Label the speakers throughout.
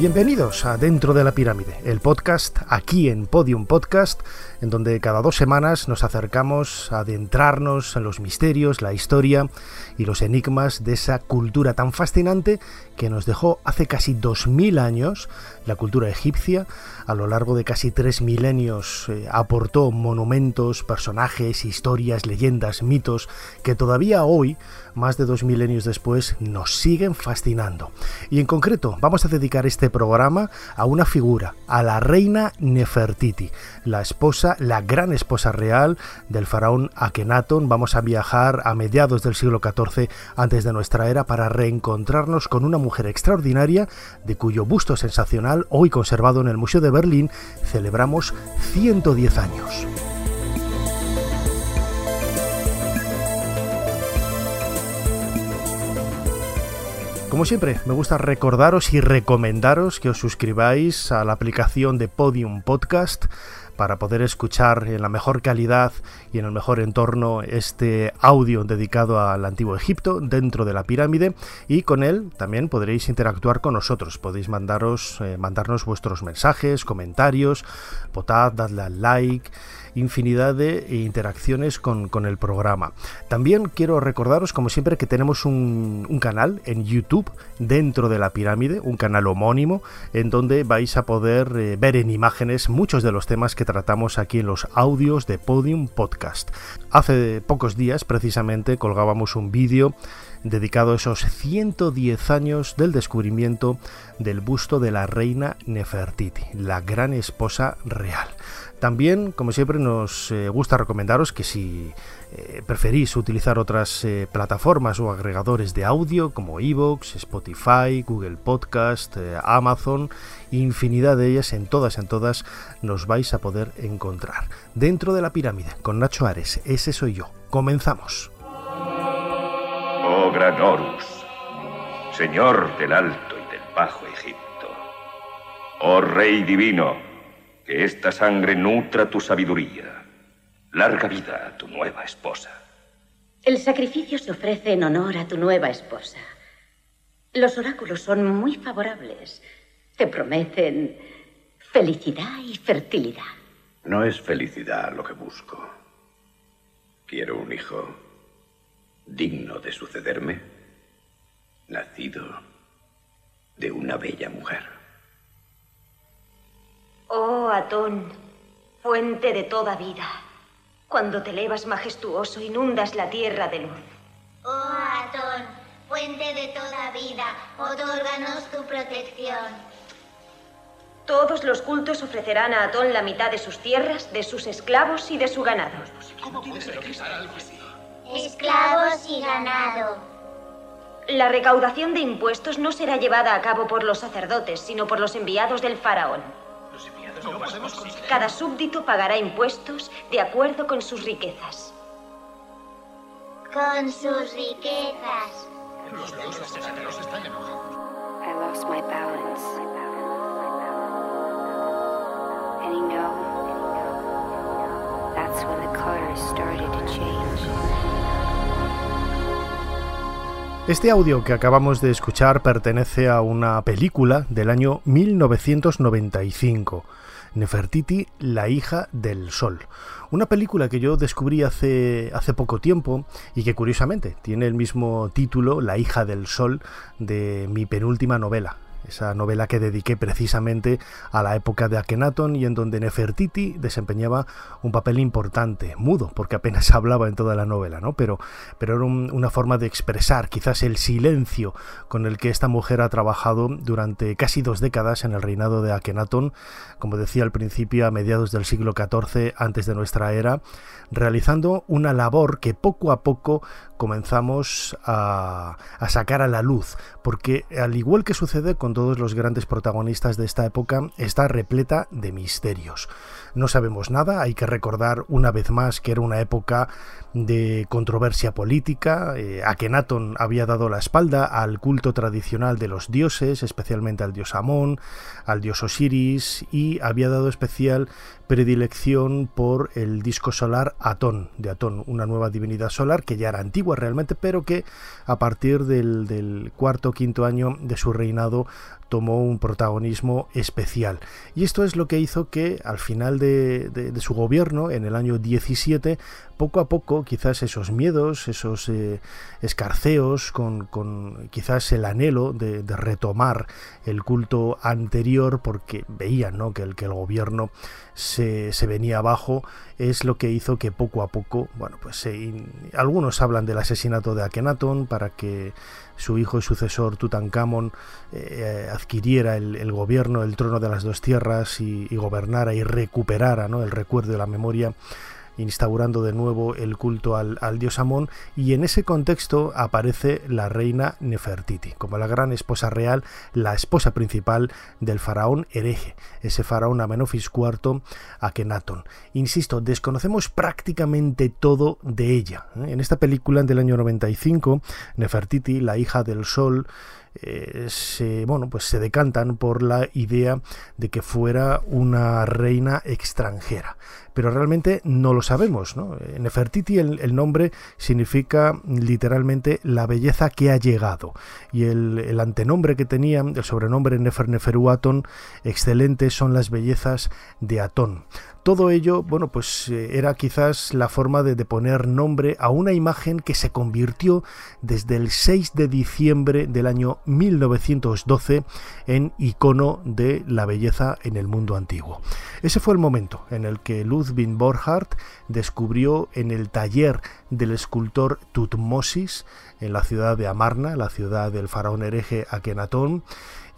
Speaker 1: Bienvenidos a Dentro de la Pirámide, el podcast aquí en Podium Podcast, en donde cada dos semanas nos acercamos a adentrarnos en los misterios, la historia y los enigmas de esa cultura tan fascinante que nos dejó hace casi dos mil años la cultura egipcia. A lo largo de casi tres milenios eh, aportó monumentos, personajes, historias, leyendas, mitos que todavía hoy más de dos milenios después, nos siguen fascinando. Y en concreto, vamos a dedicar este programa a una figura, a la reina Nefertiti, la esposa, la gran esposa real del faraón Akenatón. Vamos a viajar a mediados del siglo XIV antes de nuestra era para reencontrarnos con una mujer extraordinaria de cuyo busto sensacional, hoy conservado en el Museo de Berlín, celebramos 110 años. Como siempre, me gusta recordaros y recomendaros que os suscribáis a la aplicación de Podium Podcast para poder escuchar en la mejor calidad y en el mejor entorno este audio dedicado al antiguo Egipto dentro de la pirámide y con él también podréis interactuar con nosotros. Podéis mandaros, eh, mandarnos vuestros mensajes, comentarios, votad, dadle al like infinidad de interacciones con, el programa. También quiero recordaros, como siempre, que tenemos un, canal en YouTube dentro de la pirámide, un canal homónimo, en donde vais a poder eh, ver en imágenes muchos de los temas que tratamos aquí en los audios de Podium Podcast. Hace pocos días, precisamente, colgábamos un vídeo dedicado a esos 110 años del descubrimiento del busto de la reina Nefertiti, la gran esposa real. También, como siempre, nos eh, gusta recomendaros que si eh, preferís utilizar otras eh, plataformas o agregadores de audio como Evox, Spotify, Google Podcast, Amazon, infinidad de ellas, en todas, en todas, nos vais a poder encontrar. Dentro de la pirámide, con Nacho Ares, ese soy yo. Comenzamos.
Speaker 2: Oh gran señor del Alto y del Bajo Egipto. Oh Rey Divino que esta sangre nutra tu sabiduría. Larga vida a tu nueva esposa.
Speaker 3: El sacrificio se ofrece en honor a tu nueva esposa. Los oráculos son muy favorables. Te prometen felicidad y fertilidad.
Speaker 2: No es felicidad lo que busco. Quiero un hijo digno de sucederme, nacido de una bella mujer.
Speaker 3: Oh Atón, fuente de toda vida, cuando te elevas majestuoso inundas la tierra de luz.
Speaker 4: Oh Atón, fuente de toda vida, otórganos tu protección.
Speaker 3: Todos los cultos ofrecerán a Atón la mitad de sus tierras, de sus esclavos y de su ganado.
Speaker 4: Esclavos y ganado.
Speaker 3: La recaudación de impuestos no será llevada a cabo por los sacerdotes, sino por los enviados del faraón. Cada súbdito pagará impuestos de acuerdo con sus riquezas.
Speaker 4: Con sus riquezas.
Speaker 5: Los dioses están enojados.
Speaker 6: I lost my balance. And you know, that's when the colors started to change.
Speaker 1: Este audio que acabamos de escuchar pertenece a una película del año 1995 Nefertiti, la hija del sol. Una película que yo descubrí hace, hace poco tiempo y que curiosamente tiene el mismo título, La hija del sol, de mi penúltima novela, esa novela que dediqué precisamente a la época de Akenatón y en donde Nefertiti desempeñaba un papel importante, mudo, porque apenas hablaba en toda la novela, ¿no? Pero, pero era una forma de expresar quizás el silencio con el que esta mujer ha trabajado durante casi dos décadas en el reinado de Akenatón, como decía al principio, a mediados del siglo XIV antes de nuestra era, realizando una labor que poco a poco comenzamos a, sacar a la luz, porque al igual que sucede con todos los grandes protagonistas de esta época, está repleta de misterios. No sabemos nada, hay que recordar una vez más que era una época de controversia política, eh, Akenatón había dado la espalda al culto tradicional de los dioses, especialmente al dios Amón, al dios Osiris, y había dado especial predilección por el disco solar Atón, de Atón, una nueva divinidad solar que ya era antigua realmente, pero que a partir del, cuarto o quinto año de su reinado tomó un protagonismo especial. Y esto es lo que hizo que al final de, de, de su gobierno, en el año 17, poco a poco quizás esos miedos, esos eh, escarceos, con, quizás el anhelo de, retomar el culto anterior porque veían ¿no? que, el, que el gobierno se, se, venía abajo, es lo que hizo que poco a poco, bueno, pues algunos hablan del asesinato de Akenatón para que su hijo y sucesor Tutankamón eh, adquiriera el, el, gobierno, el trono de las dos tierras y, y gobernara y recuperara ¿no? el recuerdo y la memoria instaurando de nuevo el culto al, dios Amón y en ese contexto aparece la reina Nefertiti como la gran esposa real, la esposa principal del faraón hereje, ese faraón Amenofis IV Akenatón. Insisto, desconocemos prácticamente todo de ella. ¿eh? En esta película del año 95, Nefertiti, la hija del sol, eh, se, bueno, pues se decantan por la idea de que fuera una reina extranjera. Pero realmente no lo sabemos. ¿no? Nefertiti, el, nombre significa literalmente la belleza que ha llegado. Y el, antenombre que tenía, el sobrenombre Nefer Neferuaton, excelente, son las bellezas de Atón. Todo ello, bueno, pues eh, era quizás la forma de, de, poner nombre a una imagen que se convirtió desde el 6 de diciembre del año 1912 en icono de la belleza en el mundo antiguo. Ese fue el momento en el que Ludwig Borchardt descubrió en el taller del escultor Tutmosis en la ciudad de Amarna, la ciudad del faraón hereje Akenatón,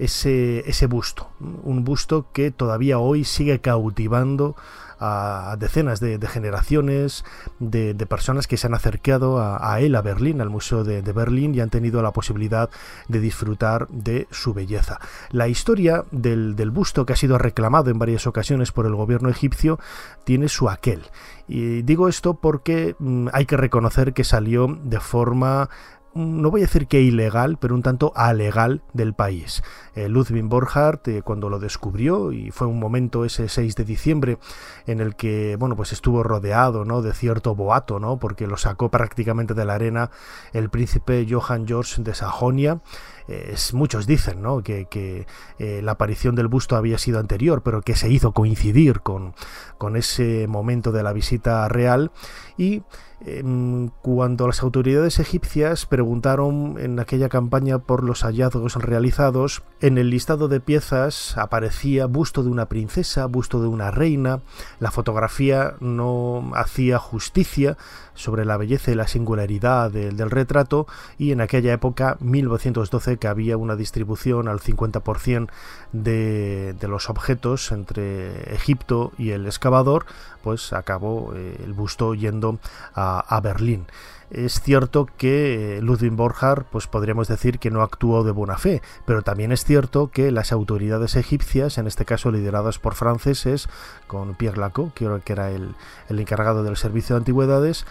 Speaker 1: ese, ese busto, un busto que todavía hoy sigue cautivando a decenas de, generaciones de, personas que se han acercado a, él, a Berlín, al Museo de, Berlín, y han tenido la posibilidad de disfrutar de su belleza. La historia del, del busto, que ha sido reclamado en varias ocasiones por el gobierno egipcio, tiene su aquel. Y digo esto porque mmm, hay que reconocer que salió de forma no voy a decir que ilegal, pero un tanto alegal del país. Eh, Ludwig Borchardt, eh, cuando lo descubrió, y fue un momento ese 6 de diciembre en el que, bueno, pues estuvo rodeado, ¿no?, de cierto boato, ¿no?, porque lo sacó prácticamente de la arena el príncipe Johann George de Sajonia, muchos dicen ¿no? que, eh, la aparición del busto había sido anterior, pero que se hizo coincidir con, ese momento de la visita real y eh, cuando las autoridades egipcias preguntaron en aquella campaña por los hallazgos realizados, en el listado de piezas aparecía busto de una princesa, busto de una reina, la fotografía no hacía justicia sobre la belleza y la singularidad de, del retrato y en aquella época, 1912, que había una distribución al 50% de, los objetos entre Egipto y el excavador, pues acabó eh, el busto yendo a, Berlín. Es cierto que eh, Ludwig Borchardt, pues podríamos decir que no actuó de buena fe, pero también es cierto que las autoridades egipcias, en este caso lideradas por franceses, con Pierre Lacot, que era el, el encargado del servicio de antigüedades,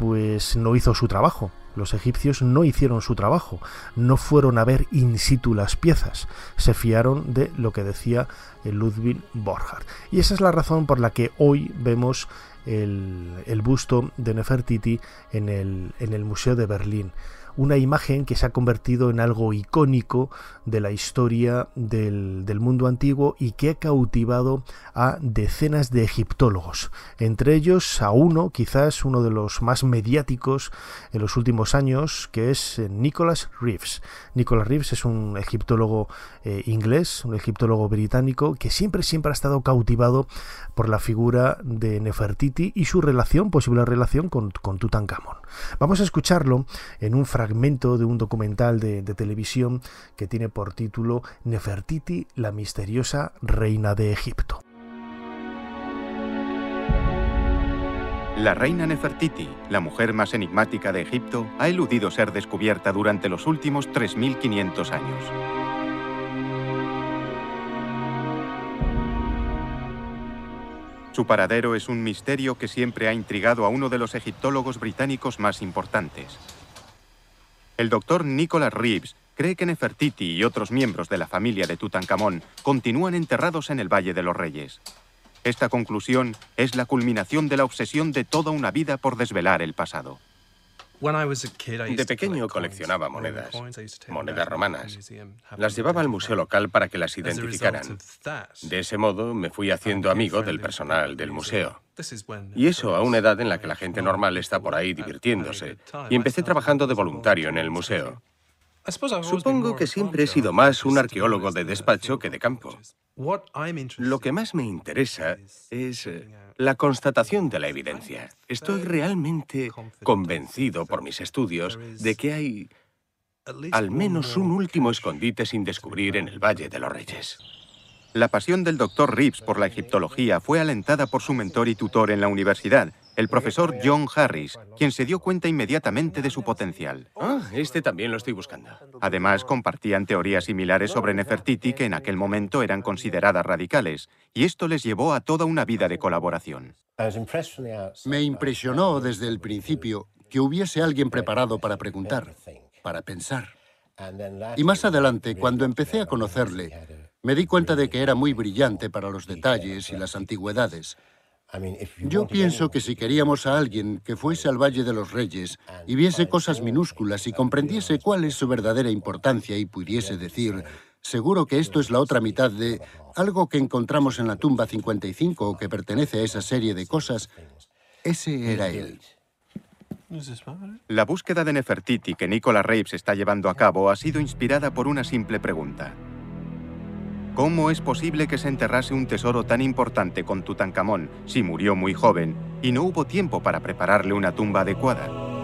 Speaker 1: pues no hizo su trabajo. Los egipcios no hicieron su trabajo, no fueron a ver in situ las piezas, se fiaron de lo que decía Ludwig Borchardt. Y esa es la razón por la que hoy vemos el, busto de Nefertiti en el Museo de Berlín. Una imagen que se ha convertido en algo icónico de la historia del, del mundo antiguo y que ha cautivado a decenas de egiptólogos, entre ellos a uno, quizás uno de los más mediáticos en los últimos años, que es eh, Nicholas Reeves. Nicholas Reeves es un egiptólogo eh, inglés, un egiptólogo británico, que siempre, siempre ha estado cautivado por la figura de Nefertiti y su relación, posible relación con, con Tutankamón. Vamos a escucharlo en un fragmento de un documental de, televisión que tiene por título Nefertiti, la misteriosa reina de Egipto.
Speaker 7: La reina Nefertiti, la mujer más enigmática de Egipto, ha eludido ser descubierta durante los últimos 3.500 años. Su paradero es un misterio que siempre ha intrigado a uno de los egiptólogos británicos más importantes. El doctor Nicholas Reeves cree que Nefertiti y otros miembros de la familia de Tutankamón continúan enterrados en el Valle de los Reyes. Esta conclusión es la culminación de la obsesión de toda una vida por desvelar el pasado.
Speaker 8: De pequeño coleccionaba monedas, monedas romanas. Las llevaba al museo local para que las identificaran. De ese modo me fui haciendo amigo del personal del museo. Y eso a una edad en la que la gente normal está por ahí divirtiéndose. Y empecé trabajando de voluntario en el museo. Supongo que siempre he sido más un arqueólogo de despacho que de campo. Lo que más me interesa es eh, la constatación de la evidencia. Estoy realmente convencido por mis estudios de que hay al menos un último escondite sin descubrir en el Valle de los Reyes.
Speaker 7: La pasión del doctor Reeves por la egiptología fue alentada por su mentor y tutor en la universidad, el profesor John Harris, quien se dio cuenta inmediatamente de su potencial.
Speaker 8: Ah, este también lo estoy buscando.
Speaker 7: Además, compartían teorías similares sobre Nefertiti que en aquel momento eran consideradas radicales, y esto les llevó a toda una vida de colaboración.
Speaker 9: Me impresionó desde el principio que hubiese alguien preparado para preguntar, para pensar. Y más adelante, cuando empecé a conocerle, me di cuenta de que era muy brillante para los detalles y las antigüedades. Yo pienso que si queríamos a alguien que fuese al Valle de los Reyes y viese cosas minúsculas y comprendiese cuál es su verdadera importancia y pudiese decir, seguro que esto es la otra mitad de algo que encontramos en la tumba 55 o que pertenece a esa serie de cosas, ese era él.
Speaker 7: La búsqueda de Nefertiti que Nicola Reeves está llevando a cabo ha sido inspirada por una simple pregunta. ¿Cómo es posible que se enterrase un tesoro tan importante con Tutankamón si murió muy joven y no hubo tiempo para prepararle una tumba adecuada?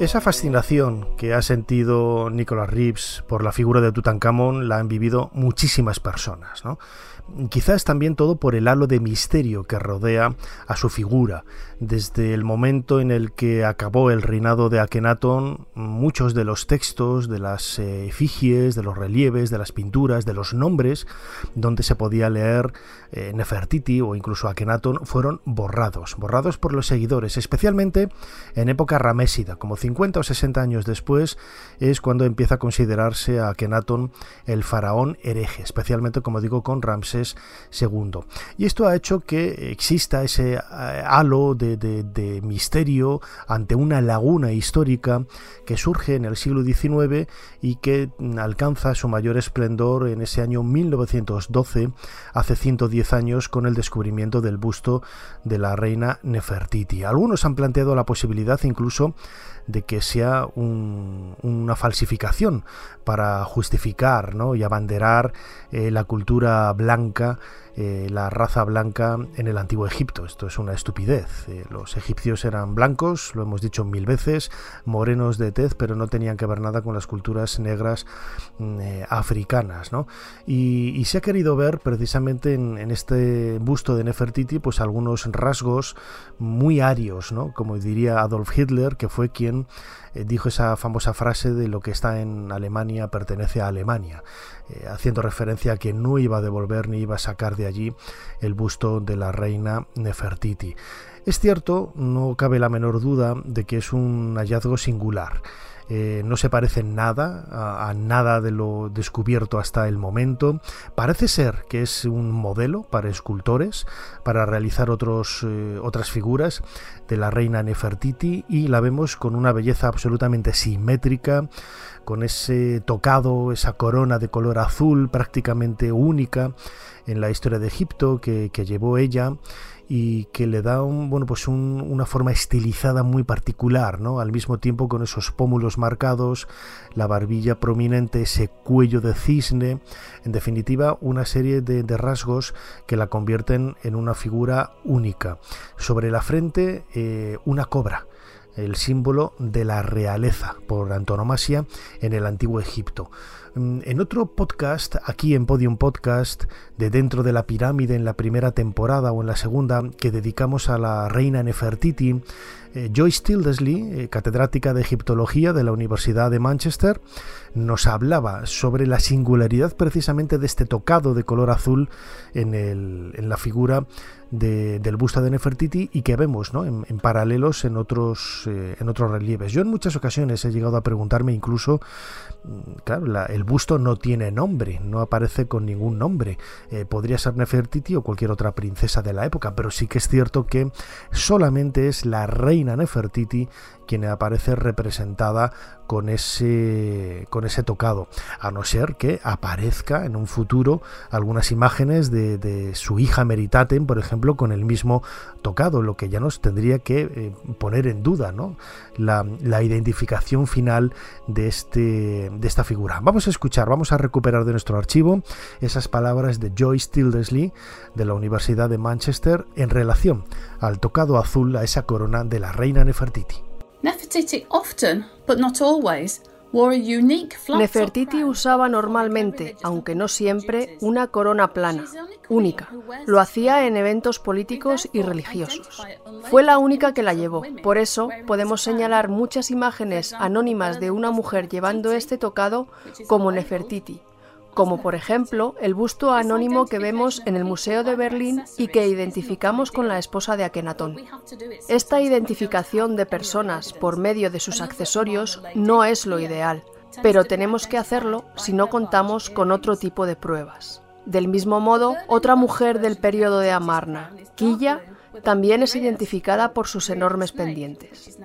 Speaker 1: Esa fascinación que ha sentido Nicholas Reeves por la figura de Tutankamón la han vivido muchísimas personas, ¿no? Quizás también todo por el halo de misterio que rodea a su figura. Desde el momento en el que acabó el reinado de Akenatón, muchos de los textos, de las efigies, de los relieves, de las pinturas, de los nombres, donde se podía leer eh, Nefertiti o incluso Akenatón, fueron borrados, borrados por los seguidores, especialmente en época ramésida, como 50 o 60 años después, es cuando empieza a considerarse a Akenatón el faraón hereje, especialmente, como digo, con Ramsés II. Y esto ha hecho que exista ese eh, halo de, de, de misterio ante una laguna histórica que surge en el siglo XIX y que alcanza su mayor esplendor en ese año 1912, hace 110 años, con el descubrimiento del busto de la reina Nefertiti. Algunos han planteado la posibilidad incluso de que sea un, una falsificación para justificar ¿no? y abanderar eh, la cultura blanca, eh, la raza blanca en el antiguo Egipto. Esto es una estupidez. Eh, los egipcios eran blancos, lo hemos dicho mil veces, morenos de tez, pero no tenían que ver nada con las culturas negras mm, eh, africanas. ¿no? Y, se ha querido ver precisamente en, en, este busto de Nefertiti pues algunos rasgos muy arios, ¿no? como diría Adolf Hitler, que fue quien eh, dijo esa famosa frase de lo que está en Alemania pertenece a Alemania, eh, haciendo referencia a que no iba a devolver ni iba a sacar de allí el busto de la reina Nefertiti. Es cierto, no cabe la menor duda de que es un hallazgo singular. Eh, no se parece nada a, nada de lo descubierto hasta el momento. Parece ser que es un modelo para escultores, para realizar otros, eh, otras figuras de la reina Nefertiti y la vemos con una belleza absolutamente simétrica, con ese tocado, esa corona de color azul prácticamente única en la historia de Egipto que, llevó ella y que le da un, bueno, pues una forma estilizada muy particular, ¿no? Al mismo tiempo con esos pómulos marcados, la barbilla prominente, ese cuello de cisne, en definitiva una serie de, rasgos que la convierten en una figura única. Sobre la frente eh, una cobra, el símbolo de la realeza por antonomasia en el antiguo Egipto. Mm, en otro podcast, aquí en Podium Podcast, de Dentro de la Pirámide en la primera temporada o en la segunda, que dedicamos a la reina Nefertiti, eh, Joyce Tildesley, eh, catedrática de egiptología de la Universidad de Manchester, nos hablaba sobre la singularidad precisamente de este tocado de color azul en, la figura del busto de Nefertiti y que vemos en, paralelos en otros, eh, en otros relieves. Yo en muchas ocasiones he llegado a preguntarme incluso, mm, claro, el busto no tiene nombre, no aparece con ningún nombre. Podría ser Nefertiti o cualquier otra princesa de la época, pero sí que es cierto que solamente es la reina Nefertiti quien aparece representada con ese, con ese tocado, a no ser que aparezca en un futuro algunas imágenes de, su hija Meritaten, por ejemplo, con el mismo tocado, lo que ya nos tendría que eh, poner en duda ¿no? la, identificación final de, este, de esta figura. Vamos a escuchar, vamos a recuperar de nuestro archivo esas palabras de Joyce Tildesley de la Universidad de Manchester en relación al tocado azul, a esa corona de la reina Nefertiti.
Speaker 10: Nefertiti usaba normalmente, aunque no siempre, una corona plana, única. Lo hacía en eventos políticos y religiosos. Fue la única que la llevó. Por eso podemos señalar muchas imágenes anónimas de una mujer llevando este tocado como Nefertiti, como por ejemplo el busto anónimo que vemos en el Museo de Berlín y que identificamos con la esposa de Akenatón. Esta identificación de personas por medio de sus accesorios no es lo ideal, pero tenemos que hacerlo si no contamos con otro tipo de pruebas. Del mismo modo, otra mujer del periodo de Amarna, Quilla, también es identificada por sus enormes pendientes.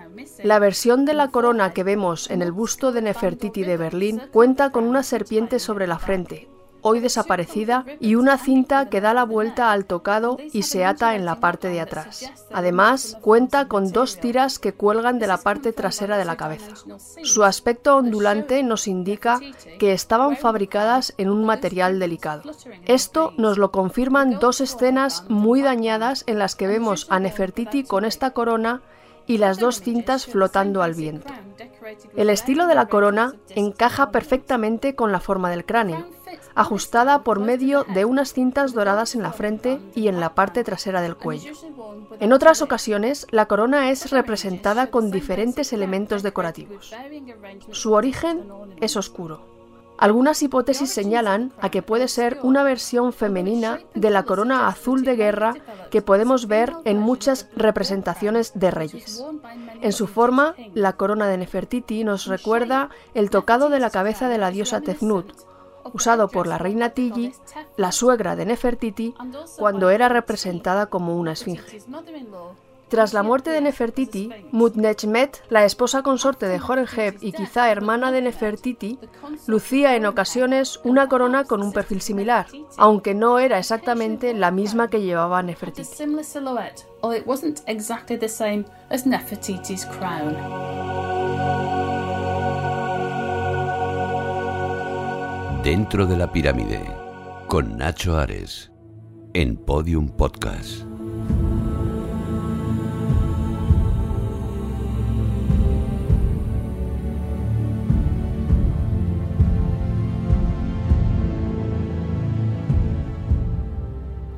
Speaker 10: La versión de la corona que vemos en el busto de Nefertiti de Berlín cuenta con una serpiente sobre la frente, hoy desaparecida, y una cinta que da la vuelta al tocado y se ata en la parte de atrás. Además, cuenta con dos tiras que cuelgan de la parte trasera de la cabeza. Su aspecto ondulante nos indica que estaban fabricadas en un material delicado. Esto nos lo confirman dos escenas muy dañadas en las que vemos a Nefertiti con esta corona y las dos cintas flotando al viento. El estilo de la corona encaja perfectamente con la forma del cráneo, ajustada por medio de unas cintas doradas en la frente y en la parte trasera del cuello. En otras ocasiones, la corona es representada con diferentes elementos decorativos. Su origen es oscuro. Algunas hipótesis señalan a que puede ser una versión femenina de la corona azul de guerra que podemos ver en muchas representaciones de reyes. En su forma, la corona de Nefertiti nos recuerda el tocado de la cabeza de la diosa Tefnut, usado por la reina Tigi, la suegra de Nefertiti, cuando era representada como una esfinge. Tras la muerte de Nefertiti, Mutnechmet, la esposa consorte de Horemheb y quizá hermana de Nefertiti, lucía en ocasiones una corona con un perfil similar, aunque no era exactamente la misma que llevaba Nefertiti.
Speaker 11: Dentro de la pirámide, con Nacho Ares, en Podium Podcast.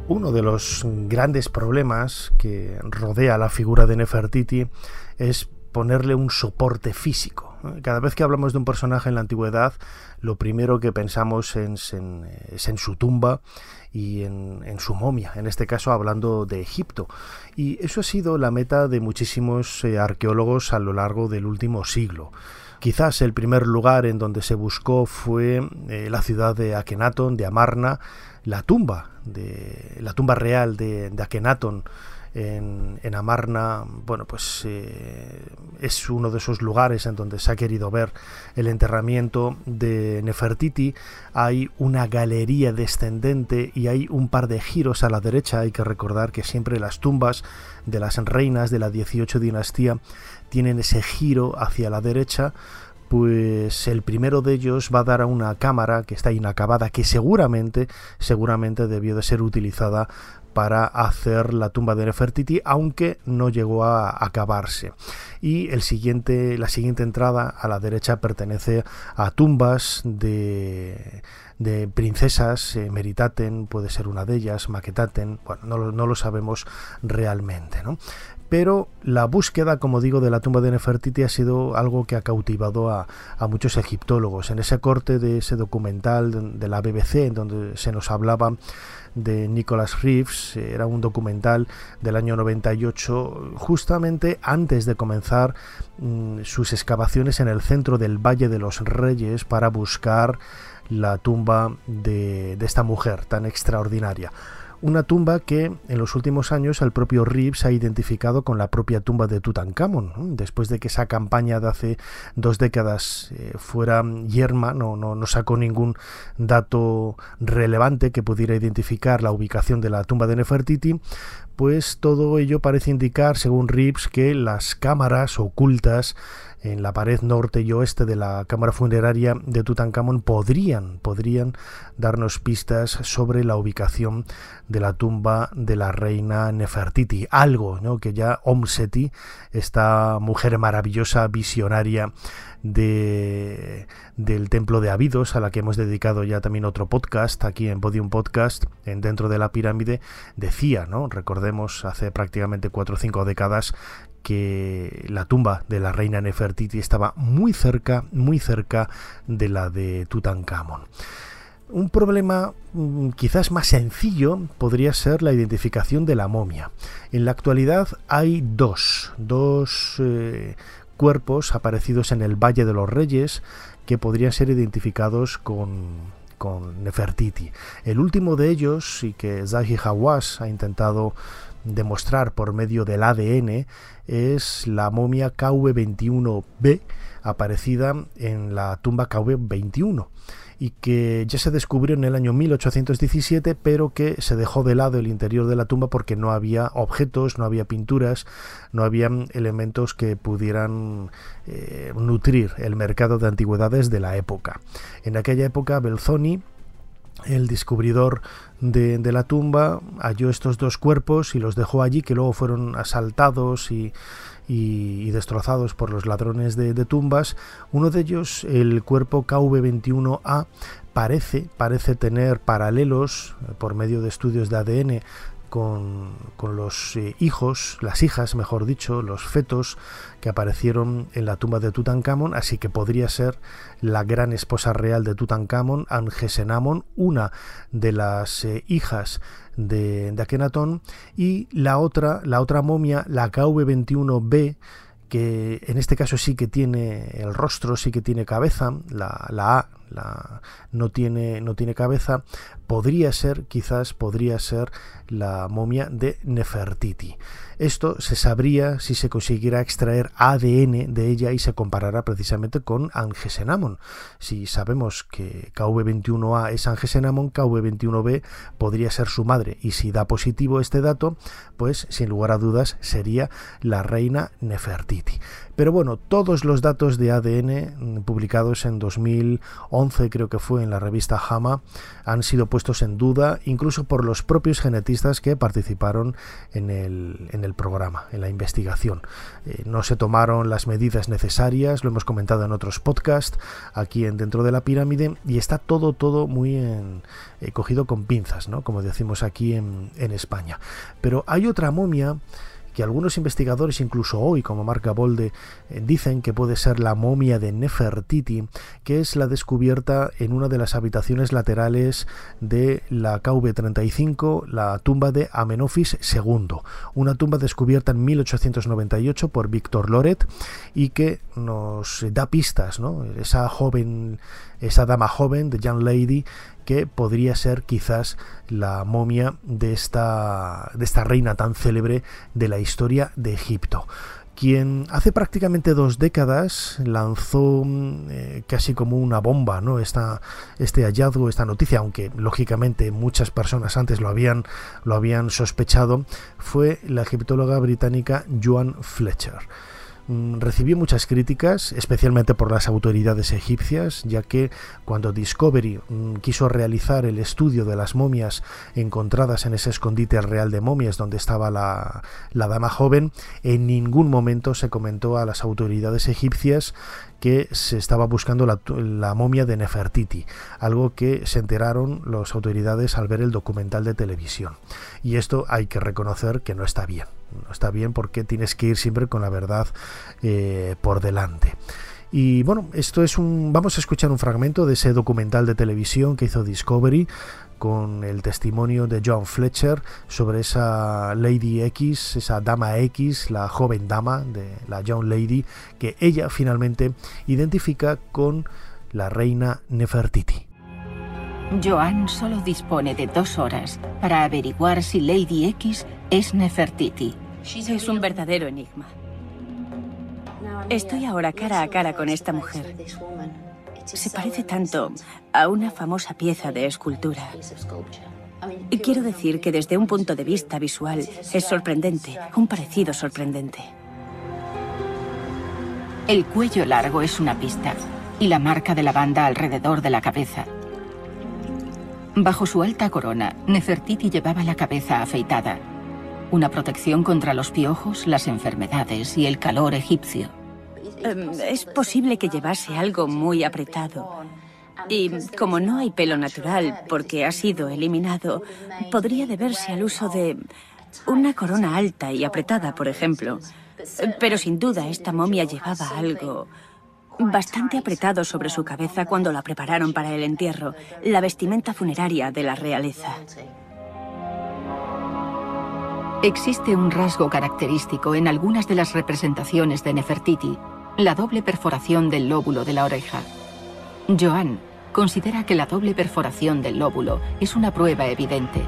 Speaker 1: Uno de los grandes problemas que rodea la figura de Nefertiti es ponerle un soporte físico. Cada vez que hablamos de un personaje en la antigüedad, lo primero que pensamos es en, su tumba y en, su momia, en este caso hablando de Egipto. Y eso ha sido la meta de muchísimos eh, arqueólogos a lo largo del último siglo. Quizás el primer lugar en donde se buscó fue eh, la ciudad de Akenaton, de Amarna, la tumba de la tumba real de, de Akenaton en, Amarna, bueno, pues eh, es uno de esos lugares en donde se ha querido ver el enterramiento de Nefertiti. Hay una galería descendente y hay un par de giros a la derecha. Hay que recordar que siempre las tumbas de las reinas de la 18 dinastía tienen ese giro hacia la derecha pues el primero de ellos va a dar a una cámara que está inacabada que seguramente seguramente debió de ser utilizada para hacer la tumba de Nefertiti, aunque no llegó a acabarse. Y el siguiente, la siguiente entrada a la derecha pertenece a tumbas de, de princesas, eh, Meritaten puede ser una de ellas, Maquetaten, bueno, no, no lo sabemos realmente. ¿no? Pero la búsqueda, como digo, de la tumba de Nefertiti ha sido algo que ha cautivado a, muchos egiptólogos. En ese corte de ese documental de la BBC, en donde se nos hablaba de Nicholas Reeves, era un documental del año 98, justamente antes de comenzar mm, sus excavaciones en el centro del Valle de los Reyes para buscar la tumba de esta mujer tan extraordinaria una tumba que en los últimos años el propio Reeves ha identificado con la propia tumba de Tutankamón. Después de que esa campaña de hace dos décadas eh, fuera yerma, no, no, no, sacó ningún dato relevante que pudiera identificar la ubicación de la tumba de Nefertiti, pues todo ello parece indicar, según Reeves, que las cámaras ocultas en la pared norte y oeste de la cámara funeraria de Tutankamón podrían, podrían darnos pistas sobre la ubicación de la tumba de la reina Nefertiti. Algo ¿no? que ya Omseti, esta mujer maravillosa, visionaria de, del templo de Abidos, a la que hemos dedicado ya también otro podcast aquí en Podium Podcast, en dentro de la pirámide, decía, ¿no? Recordemos hace prácticamente cuatro o cinco décadas que la tumba de la reina Nefertiti estaba muy cerca, muy cerca de la de Tutankamón. Un problema mm, quizás más sencillo podría ser la identificación de la momia. En la actualidad hay dos, dos eh, cuerpos aparecidos en el Valle de los Reyes que podrían ser identificados con, con Nefertiti. El último de ellos, y que Zahi Hawass ha intentado demostrar por medio del ADN, es la momia KV21B aparecida en la tumba KV21 y que ya se descubrió en el año 1817, pero que se dejó de lado el interior de la tumba porque no había objetos, no había pinturas, no había elementos que pudieran eh, nutrir el mercado de antigüedades de la época. En aquella época, Belzoni el descubridor de, la tumba halló estos dos cuerpos y los dejó allí, que luego fueron asaltados y, y, destrozados por los ladrones de, tumbas. Uno de ellos, el cuerpo KV21A, parece, parece tener paralelos eh, por medio de estudios de ADN con, los eh, hijos, las hijas, mejor dicho, los fetos que aparecieron en la tumba de Tutankamón, así que podría ser la gran esposa real de Tutankamón, Angesenamón, una de las eh, hijas de, de Akenatón, y la otra, la otra momia, la KV21B, que en este caso sí que tiene el rostro, sí que tiene cabeza, la, la A no, tiene, no tiene cabeza, podría ser, quizás podría ser la momia de Nefertiti. Esto se sabría si se consiguiera extraer ADN de ella y se comparara precisamente con Angesenamon. Si sabemos que KV21A es Angesenamon, KV21B podría ser su madre y si da positivo este dato, pues sin lugar a dudas sería la reina Nefertiti. Pero bueno, todos los datos de ADN publicados en 2011, creo que fue en la revista JAMA, han sido puestos en duda incluso por los propios genetistas que participaron en el, en el programa, en la investigación. Eh, no se tomaron las medidas necesarias, lo hemos comentado en otros podcasts, aquí en dentro de la pirámide, y está todo, todo muy en, eh, cogido con pinzas, ¿no? como decimos aquí en, en España. Pero hay otra momia que algunos investigadores, incluso hoy, como marca Bolde, eh, dicen que puede ser la momia de Nefertiti, que es la descubierta en una de las habitaciones laterales de la KV-35, la tumba de Amenofis II, una tumba descubierta en 1898 por Víctor Loret y que nos da pistas, ¿no? Esa joven, esa dama joven de Young Lady que podría ser quizás la momia de esta, de esta reina tan célebre de la historia de Egipto quien hace prácticamente dos décadas lanzó mm, eh, casi como una bomba ¿no? Esta, este hallazgo, esta noticia, aunque lógicamente muchas personas antes lo habían, lo habían sospechado, fue la egiptóloga británica Joan Fletcher. Mm, recibió muchas críticas, especialmente por las autoridades egipcias, ya que cuando Discovery mm, quiso realizar el estudio de las momias encontradas en ese escondite real de momias donde estaba la, dama joven, en ningún momento se comentó a las autoridades egipcias que se estaba buscando la, momia de Nefertiti, algo que se enteraron las autoridades al ver el documental de televisión. Y esto hay que reconocer que no está bien no está bien porque tienes que ir siempre con la verdad eh, por delante. Y bueno, esto es un. Vamos a escuchar un fragmento de ese documental de televisión que hizo Discovery con el testimonio de John Fletcher sobre esa Lady X, esa dama X, la joven dama de la John Lady, que ella finalmente identifica con la reina Nefertiti.
Speaker 12: Joan solo dispone de dos horas para averiguar si Lady X es Nefertiti.
Speaker 13: Es un verdadero enigma. Estoy ahora cara a cara con esta mujer. Se parece tanto a una famosa pieza de escultura. Y quiero decir que desde un punto de vista visual es sorprendente, un parecido sorprendente.
Speaker 12: El cuello largo es una pista y la marca de la banda alrededor de la cabeza. Bajo su alta corona, Nefertiti llevaba la cabeza afeitada una protección contra los piojos, las enfermedades y el calor egipcio.
Speaker 13: Em, es posible que llevase algo muy apretado. Y como no hay pelo natural porque ha sido eliminado, podría deberse al uso de una corona alta y apretada, por ejemplo. Pero sin duda esta momia llevaba algo bastante apretado sobre su cabeza cuando la prepararon para el entierro, la vestimenta funeraria de la realeza.
Speaker 12: Existe un rasgo característico en algunas de las representaciones de Nefertiti, la doble perforación del lóbulo de la oreja. Joan considera que la doble perforación del lóbulo es una prueba evidente.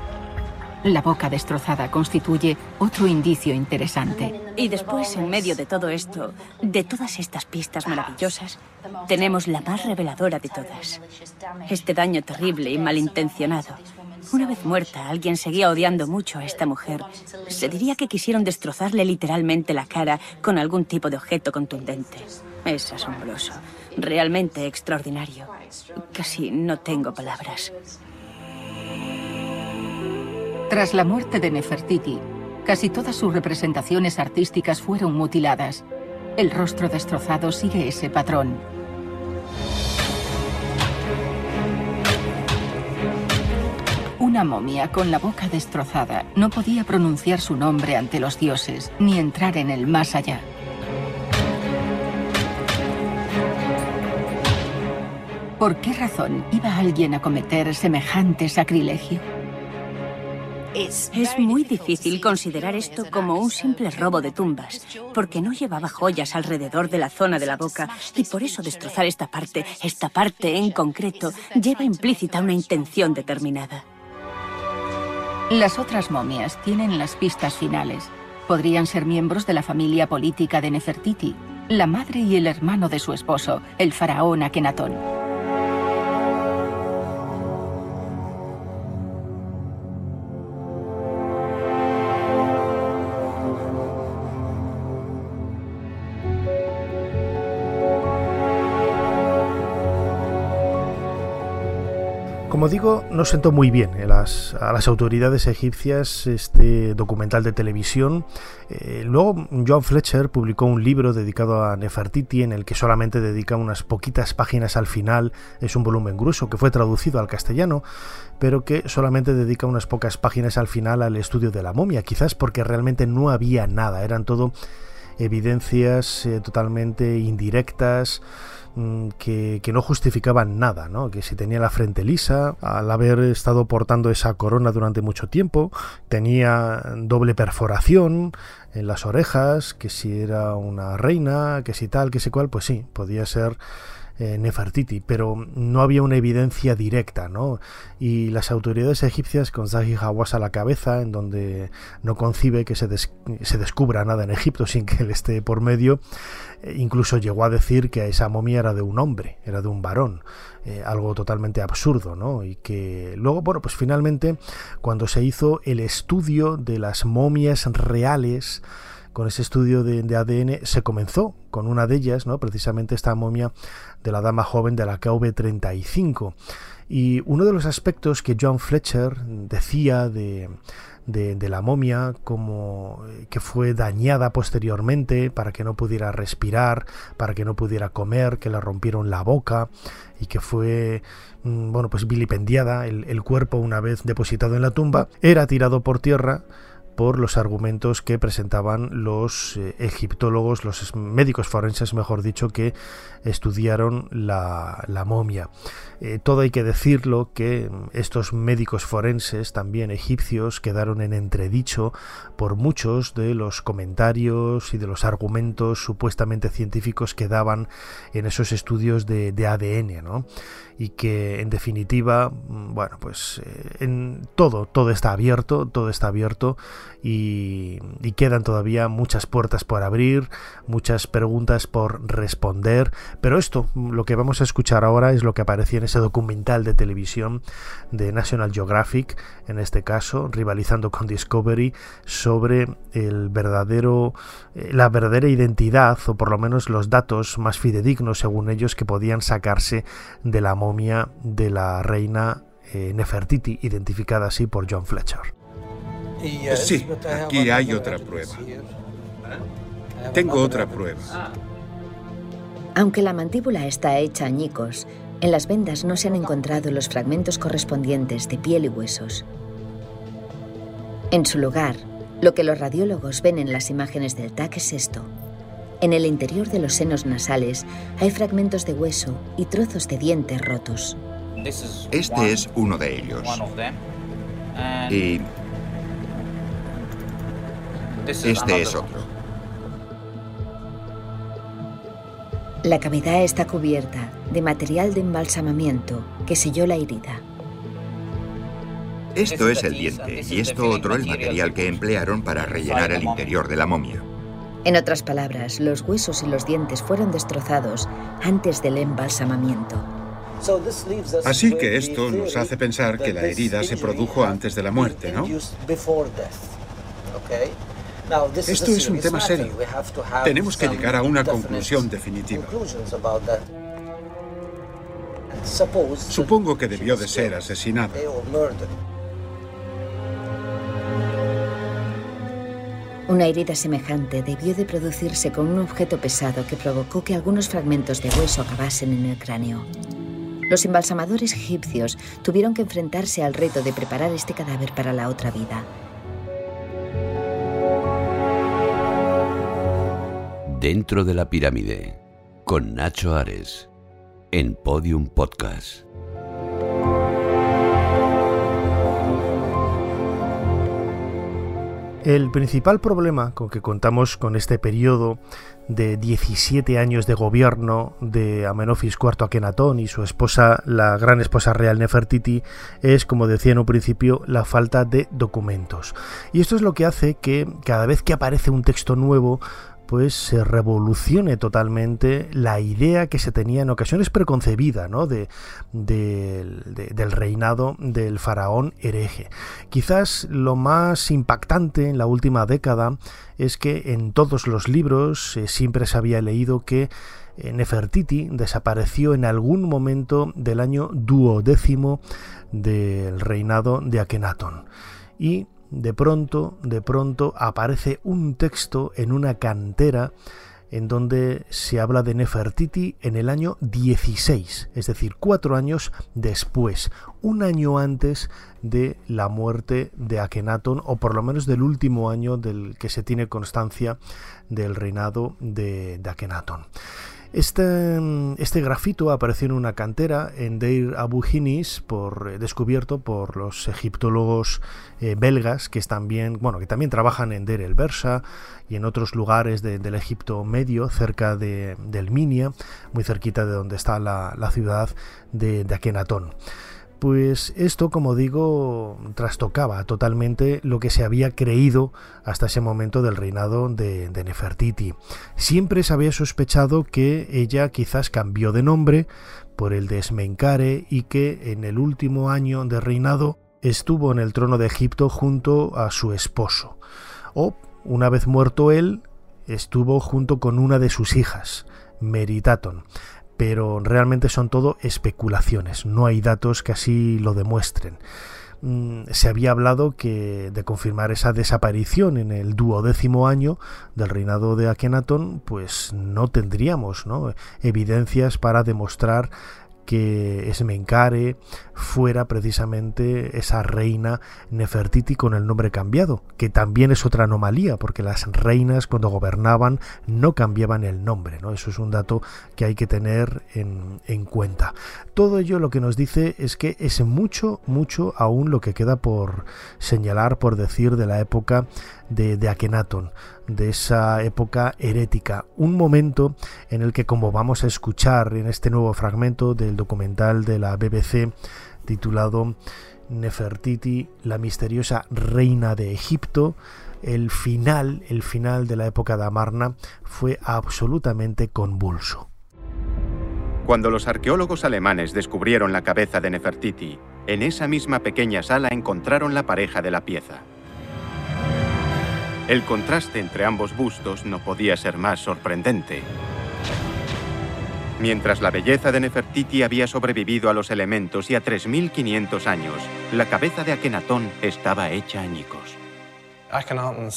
Speaker 12: La boca destrozada constituye otro indicio interesante.
Speaker 13: Y después, en medio de todo esto, de todas estas pistas maravillosas, tenemos la más reveladora de todas. Este daño terrible y malintencionado una vez muerta, alguien seguía odiando mucho a esta mujer. Se diría que quisieron destrozarle literalmente la cara con algún tipo de objeto contundente. Es asombroso, realmente extraordinario. Casi no tengo palabras.
Speaker 12: Tras la muerte de Nefertiti, casi todas sus representaciones artísticas fueron mutiladas. El rostro destrozado sigue ese patrón. Una momia con la boca destrozada no podía pronunciar su nombre ante los dioses ni entrar en el más allá. ¿Por qué razón iba alguien a cometer semejante sacrilegio?
Speaker 13: Es muy difícil considerar esto como un simple robo de tumbas, porque no llevaba joyas alrededor de la zona de la boca y por eso destrozar esta parte, esta parte en concreto, lleva implícita una intención determinada.
Speaker 12: Las otras momias tienen las pistas finales. Podrían ser miembros de la familia política de Nefertiti, la madre y el hermano de su esposo, el faraón Akenatón.
Speaker 1: Como digo, no sentó muy bien a las, autoridades egipcias este documental de televisión. Eh, luego, John Fletcher publicó un libro dedicado a Nefertiti en el que solamente dedica unas poquitas páginas al final. Es un volumen grueso que fue traducido al castellano, pero que solamente dedica unas pocas páginas al final al estudio de la momia, quizás porque realmente no había nada, eran todo evidencias eh, totalmente indirectas mm, que, no justificaban nada, ¿no? que si tenía la frente lisa, al haber estado portando esa corona durante mucho tiempo, tenía doble perforación en las orejas, que si era una reina, que si tal, que si cual, pues sí, podía ser eh, Nefertiti, pero no había una evidencia directa, ¿no? Y las autoridades egipcias con Zahi Hawass a la cabeza, en donde no concibe que se, se descubra nada en Egipto sin que él esté por medio, eh, incluso llegó a decir que esa momia era de un hombre, era de un varón, eh, algo totalmente absurdo, ¿no? Y que luego, bueno, pues finalmente, cuando se hizo el estudio de las momias reales, con ese estudio de, ADN se comenzó con una de ellas, ¿no? precisamente esta momia de la dama joven de la KV35. Y uno de los aspectos que John Fletcher decía de, de, la momia como eh, que fue dañada posteriormente para que no pudiera respirar, para que no pudiera comer, que le rompieron la boca y que fue mm, bueno pues vilipendiada el, el cuerpo una vez depositado en la tumba, era tirado por tierra por los argumentos que presentaban los eh, egiptólogos, los médicos forenses, mejor dicho, que estudiaron la, momia. Eh, todo hay que decirlo que estos médicos forenses, también egipcios, quedaron en entredicho por muchos de los comentarios y de los argumentos supuestamente científicos que daban en esos estudios de, ADN, ¿no? Y que en definitiva, mm, bueno, pues eh, en todo, todo está abierto, todo está abierto y, quedan todavía muchas puertas por abrir, muchas preguntas por responder, pero esto, lo que vamos a escuchar ahora es lo que aparecía en ese documental de televisión de National Geographic, en este caso, rivalizando con Discovery, sobre el verdadero, eh, la verdadera identidad, o por lo menos los datos más fidedignos, según ellos, que podían sacarse de la momia de la reina eh, Nefertiti, identificada así por John Fletcher.
Speaker 14: Sí, aquí hay otra prueba. Tengo otra prueba.
Speaker 15: Aunque la mandíbula está hecha añicos, en las vendas no se han encontrado los fragmentos correspondientes de piel y huesos. En su lugar, lo que los radiólogos ven en las imágenes del TAC es esto. En el interior de los senos nasales hay fragmentos de hueso y trozos de dientes rotos.
Speaker 16: Este es uno de ellos. Y este es otro.
Speaker 15: La cavidad está cubierta de material de embalsamamiento que selló la herida.
Speaker 16: Esto es el diente y esto otro el material que emplearon para rellenar el interior de la momia.
Speaker 15: En otras palabras, los huesos y los dientes fueron destrozados antes del embalsamamiento.
Speaker 14: Así que esto nos hace pensar que la herida se produjo antes de la muerte, ¿no? Esto es un tema serio. Tenemos que llegar a una conclusión definitiva. Supongo que debió de ser asesinada.
Speaker 15: Una herida semejante debió de producirse con un objeto pesado que provocó que algunos fragmentos de hueso acabasen en el cráneo. Los embalsamadores egipcios tuvieron que enfrentarse al reto de preparar este cadáver para la otra vida.
Speaker 11: Dentro de la pirámide, con Nacho Ares, en Podium Podcast.
Speaker 1: El principal problema con que contamos con este periodo de 17 años de gobierno de Amenofis IV Akenatón y su esposa, la gran esposa real Nefertiti, es, como decía en un principio, la falta de documentos. Y esto es lo que hace que cada vez que aparece un texto nuevo, pues se revolucione totalmente la idea que se tenía en ocasiones preconcebida ¿no? de, del reinado del faraón hereje. Quizás lo más impactante en la última década es que en todos los libros eh, siempre se había leído que eh, Nefertiti desapareció en algún momento del año duodécimo del reinado de Akenatón. Y de pronto, de pronto aparece un texto en una cantera en donde se habla de Nefertiti en el año 16, es decir, cuatro años después, un año antes de la muerte de Akenatón, o por lo menos del último año del que se tiene constancia del reinado de, de Akenatón. Este, este, grafito apareció en una cantera en Deir Abu Hinis, por, eh, descubierto por los egiptólogos eh, belgas que, también, bueno, que también trabajan en Deir el Bersa y en otros lugares del Egipto medio, cerca de, del Minia, muy cerquita de donde está la, ciudad de, de Akenatón. Pues esto, como digo, trastocaba totalmente lo que se había creído hasta ese momento del reinado de, Nefertiti. Siempre se había sospechado que ella quizás cambió de nombre por el de Esmencare y que en el último año de reinado estuvo en el trono de Egipto junto a su esposo. O, una vez muerto él, estuvo junto con una de sus hijas, Meritaton pero realmente son todo especulaciones, no hay datos que así lo demuestren. Mm, se había hablado que de confirmar esa desaparición en el duodécimo año del reinado de Akenatón, pues no tendríamos evidencias para demostrar que Esmencare fuera precisamente esa reina Nefertiti con el nombre cambiado, que también es otra anomalía, porque las reinas cuando gobernaban no cambiaban el nombre, ¿no? Eso es un dato que hay que tener en, en cuenta. Todo ello lo que nos dice es que es mucho, mucho aún lo que queda por señalar, por decir, de la época de, de Akenatón de esa época herética, un momento en el que como vamos a escuchar en este nuevo fragmento del documental de la BBC titulado Nefertiti, la misteriosa reina de Egipto, el final, el final de la época de Amarna fue absolutamente convulso.
Speaker 7: Cuando los arqueólogos alemanes descubrieron la cabeza de Nefertiti, en esa misma pequeña sala encontraron la pareja de la pieza. El contraste entre ambos bustos no podía ser más sorprendente. Mientras la belleza de Nefertiti había sobrevivido a los elementos y a 3.500 años, la cabeza de Akenatón estaba hecha añicos.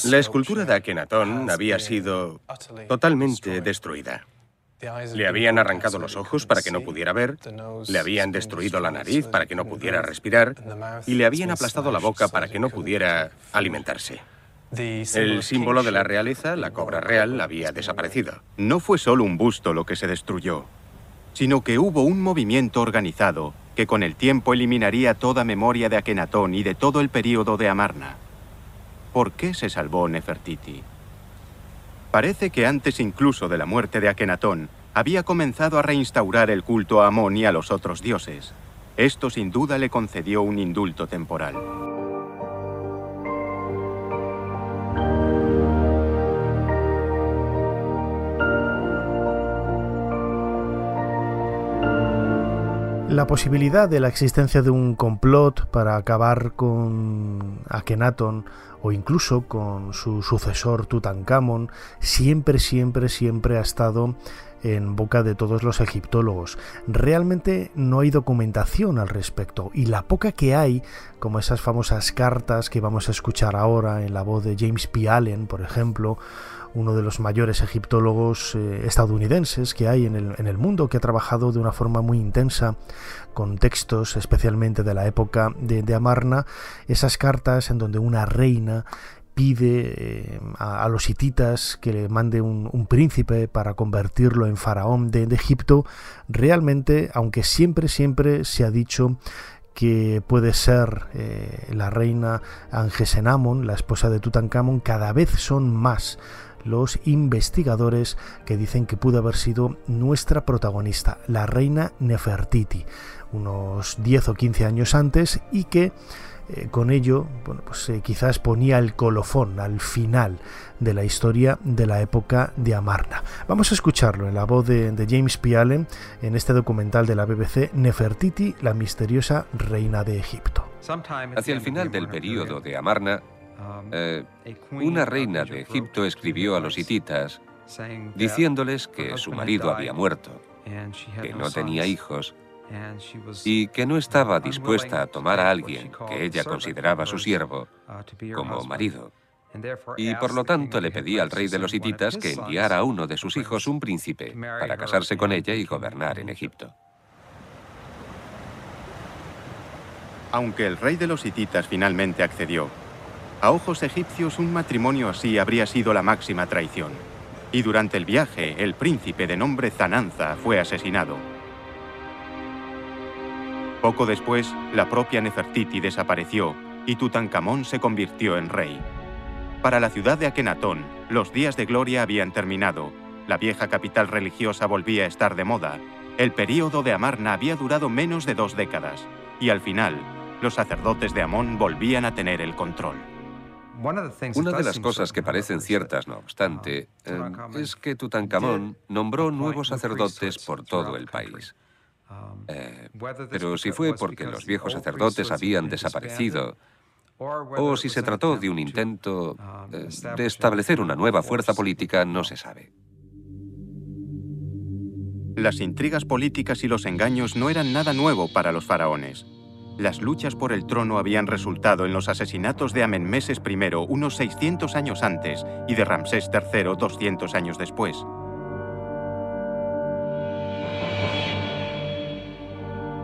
Speaker 7: La escultura de Akenatón había sido totalmente destruida. Le habían arrancado los ojos para que no pudiera ver, le habían destruido la nariz para que no pudiera respirar y le habían aplastado la boca para que no pudiera alimentarse. El símbolo de la realeza, la cobra real, había desaparecido. No fue solo un busto lo que se destruyó, sino que hubo un movimiento organizado que con el tiempo eliminaría toda memoria de Akenatón y de todo el período de Amarna. ¿Por qué se salvó Nefertiti? Parece que antes incluso de la muerte de Akenatón, había comenzado a reinstaurar el culto a Amón y a los otros dioses. Esto sin duda le concedió un indulto temporal.
Speaker 1: La posibilidad de la existencia de un complot para acabar con Akenatón o incluso con su sucesor Tutankamón siempre, siempre, siempre ha estado en boca de todos los egiptólogos. Realmente no hay documentación al respecto y la poca que hay, como esas famosas cartas que vamos a escuchar ahora en la voz de James P. Allen, por ejemplo, uno de los mayores egiptólogos eh, estadounidenses que hay en el, mundo, que ha trabajado de una forma muy intensa con textos especialmente de la época de, Amarna, esas cartas en donde una reina pide eh, a, los hititas que le mande un, príncipe para convertirlo en faraón de, Egipto, realmente, aunque siempre, siempre se ha dicho que puede ser eh, la reina Angesenamon, la esposa de Tutankamón, cada vez son más los investigadores que dicen que pudo haber sido nuestra protagonista, la reina Nefertiti, unos 10 o 15 años antes y que eh, con ello, bueno, pues eh, quizás ponía el colofón al final de la historia de la época de Amarna. Vamos a escucharlo en la voz de, James P. Allen en este documental de la BBC Nefertiti, la misteriosa reina de Egipto.
Speaker 17: Hacia el final del periodo de Amarna, eh, una reina de Egipto escribió a los hititas diciéndoles que su marido había muerto, que no tenía hijos y que no estaba dispuesta a tomar a alguien que ella consideraba su siervo como marido. Y por lo tanto le pedía al rey de los hititas que enviara a uno de sus hijos un príncipe para casarse con ella y gobernar en Egipto.
Speaker 7: Aunque el rey de los hititas finalmente accedió, a ojos egipcios un matrimonio así habría sido la máxima traición. Y durante el viaje, el príncipe de nombre Zananza fue asesinado. Poco después, la propia Nefertiti desapareció y Tutankamón se convirtió en rey. Para la ciudad de Akenatón, los días de gloria habían terminado, la vieja capital religiosa volvía a estar de moda, el período de Amarna había durado menos de dos décadas, y al final, los sacerdotes de Amón volvían a tener el control.
Speaker 17: Una de las cosas que parecen ciertas, no obstante, eh, es que Tutankamón nombró nuevos sacerdotes por todo el país. Eh, pero si fue porque los viejos sacerdotes habían desaparecido, o si se trató de un intento eh, de establecer una nueva fuerza política, no se sabe.
Speaker 7: Las intrigas políticas y los engaños no eran nada nuevo para los faraones. Las luchas por el trono habían resultado en los asesinatos de Amenmeses I unos 600 años antes y de Ramsés III 200 años después.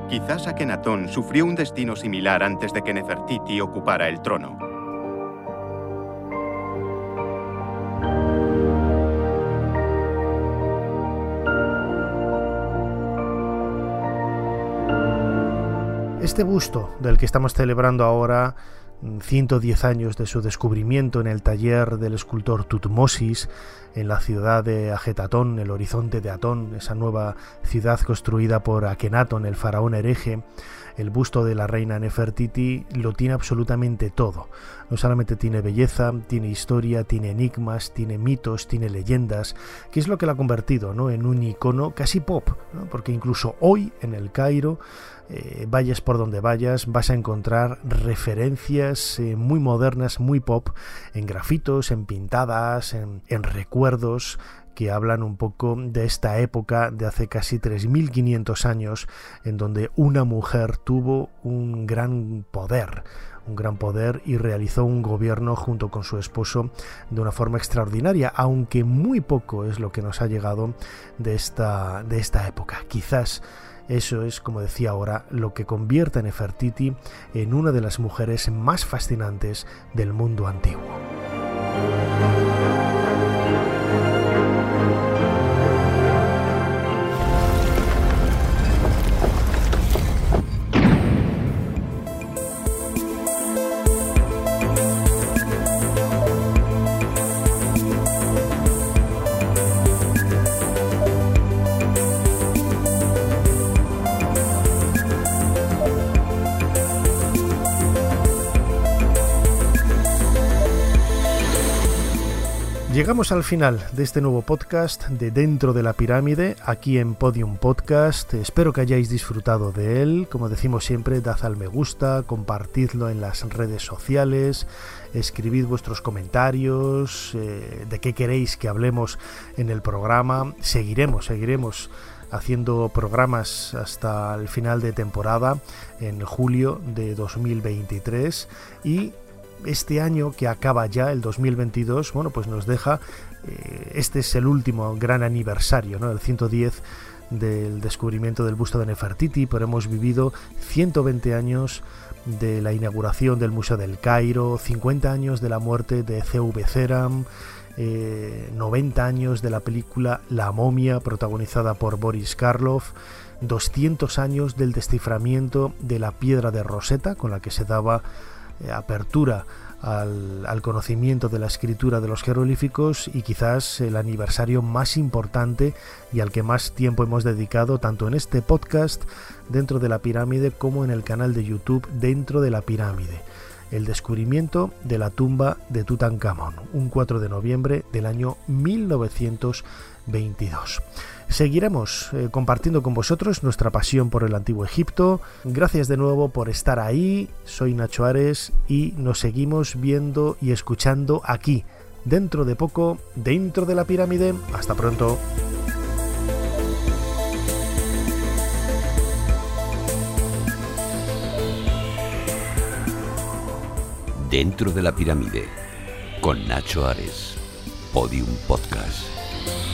Speaker 7: Quizás Akenatón sufrió un destino similar antes de que Nefertiti ocupara el trono.
Speaker 1: Este busto del que estamos celebrando ahora 110 años de su descubrimiento en el taller del escultor Tutmosis, en la ciudad de Agetatón, el horizonte de Atón, esa nueva ciudad construida por Akenatón, el faraón hereje, el busto de la reina Nefertiti lo tiene absolutamente todo. No solamente tiene belleza, tiene historia, tiene enigmas, tiene mitos, tiene leyendas, que es lo que la ha convertido ¿no? en un icono casi pop, porque incluso hoy en el Cairo eh, vayas por donde vayas, vas a encontrar referencias eh, muy modernas, muy pop, en grafitos, en pintadas, en, en recuerdos que hablan un poco de esta época de hace casi 3.500 años, en donde una mujer tuvo un gran poder, un gran poder y realizó un gobierno junto con su esposo de una forma extraordinaria, aunque muy poco es lo que nos ha llegado de esta, de esta época. Quizás eso es, como decía ahora, lo que convierte a Nefertiti en una de las mujeres más fascinantes del mundo antiguo. Al final de este nuevo podcast de Dentro de la Pirámide, aquí en Podium Podcast. Espero que hayáis disfrutado de él. Como decimos siempre, dad al me gusta, compartidlo en las redes sociales, escribid vuestros comentarios, eh, de qué queréis que hablemos en el programa. Seguiremos, seguiremos haciendo programas hasta el final de temporada en julio de 2023 y este año que acaba ya, el 2022, bueno, pues nos deja, eh, este es el último gran aniversario, ¿no? El 110 del descubrimiento del busto de Nefertiti, pero hemos vivido 120 años de la inauguración del Museo del Cairo, 50 años de la muerte de C.V. Ceram, 90 años de la película La momia protagonizada por Boris Karloff, 200 años del desciframiento de la piedra de Rosetta con la que se daba eh, apertura al, conocimiento de la escritura de los jeroglíficos y quizás el aniversario más importante y al que más tiempo hemos dedicado tanto en este podcast dentro de la pirámide como en el canal de YouTube dentro de la pirámide. El descubrimiento de la tumba de Tutankamón, un 4 de noviembre del año 1922. Seguiremos eh, compartiendo con vosotros nuestra pasión por el antiguo Egipto. Gracias de nuevo por estar ahí. Soy Nacho Ares y nos seguimos viendo y escuchando aquí, dentro de poco, dentro de la pirámide. Hasta pronto.
Speaker 11: Dentro de la pirámide, con Nacho Ares, Podium Podcast.